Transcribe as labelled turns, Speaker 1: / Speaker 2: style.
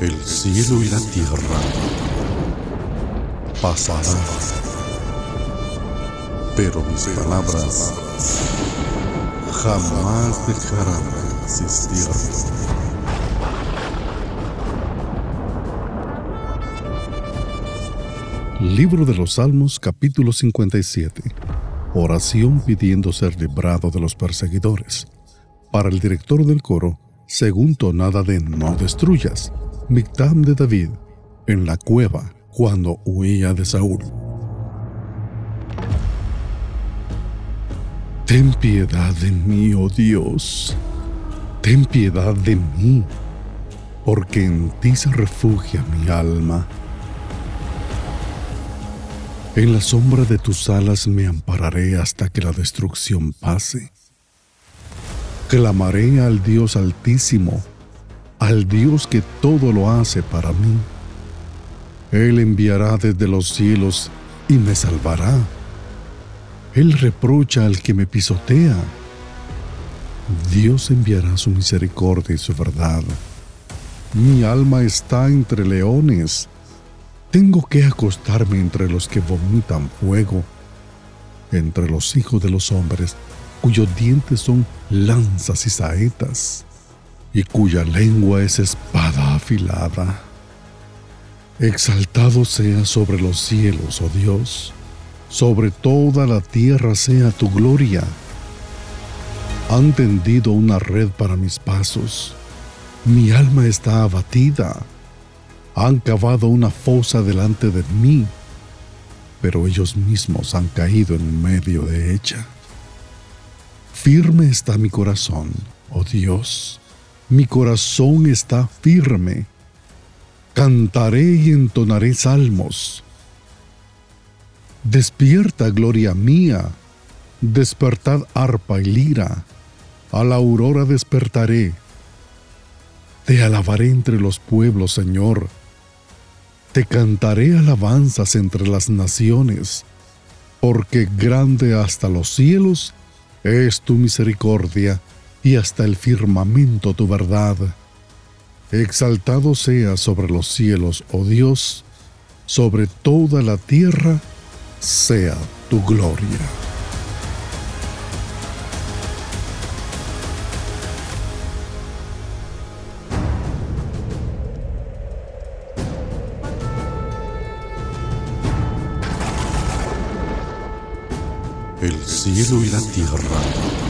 Speaker 1: El cielo y la tierra pasarán, pero mis palabras jamás dejarán de existir.
Speaker 2: Libro de los Salmos capítulo 57. Oración pidiendo ser librado de los perseguidores. Para el director del coro, según tonada de No destruyas, Mictam de David, en la cueva, cuando huía de Saúl. Ten piedad de mí, oh Dios, ten piedad de mí, porque en ti se refugia mi alma. En la sombra de tus alas me ampararé hasta que la destrucción pase. Clamaré al Dios altísimo, al Dios que todo lo hace para mí. Él enviará desde los cielos y me salvará. Él reprocha al que me pisotea. Dios enviará su misericordia y su verdad. Mi alma está entre leones tengo que acostarme entre los que vomitan fuego, entre los hijos de los hombres, cuyos dientes son lanzas y saetas, y cuya lengua es espada afilada. Exaltado sea sobre los cielos, oh Dios, sobre toda la tierra sea tu gloria. Han tendido una red para mis pasos, mi alma está abatida han cavado una fosa delante de mí, pero ellos mismos han caído en medio de ella. Firme está mi corazón, oh Dios, mi corazón está firme. Cantaré y entonaré salmos. Despierta, gloria mía, despertad arpa y lira, a la aurora despertaré. Te alabaré entre los pueblos, Señor te cantaré alabanzas entre las naciones, porque grande hasta los cielos es tu misericordia y hasta el firmamento tu verdad. Exaltado sea sobre los cielos, oh Dios, sobre toda la tierra sea tu gloria.
Speaker 1: El cielo y la tierra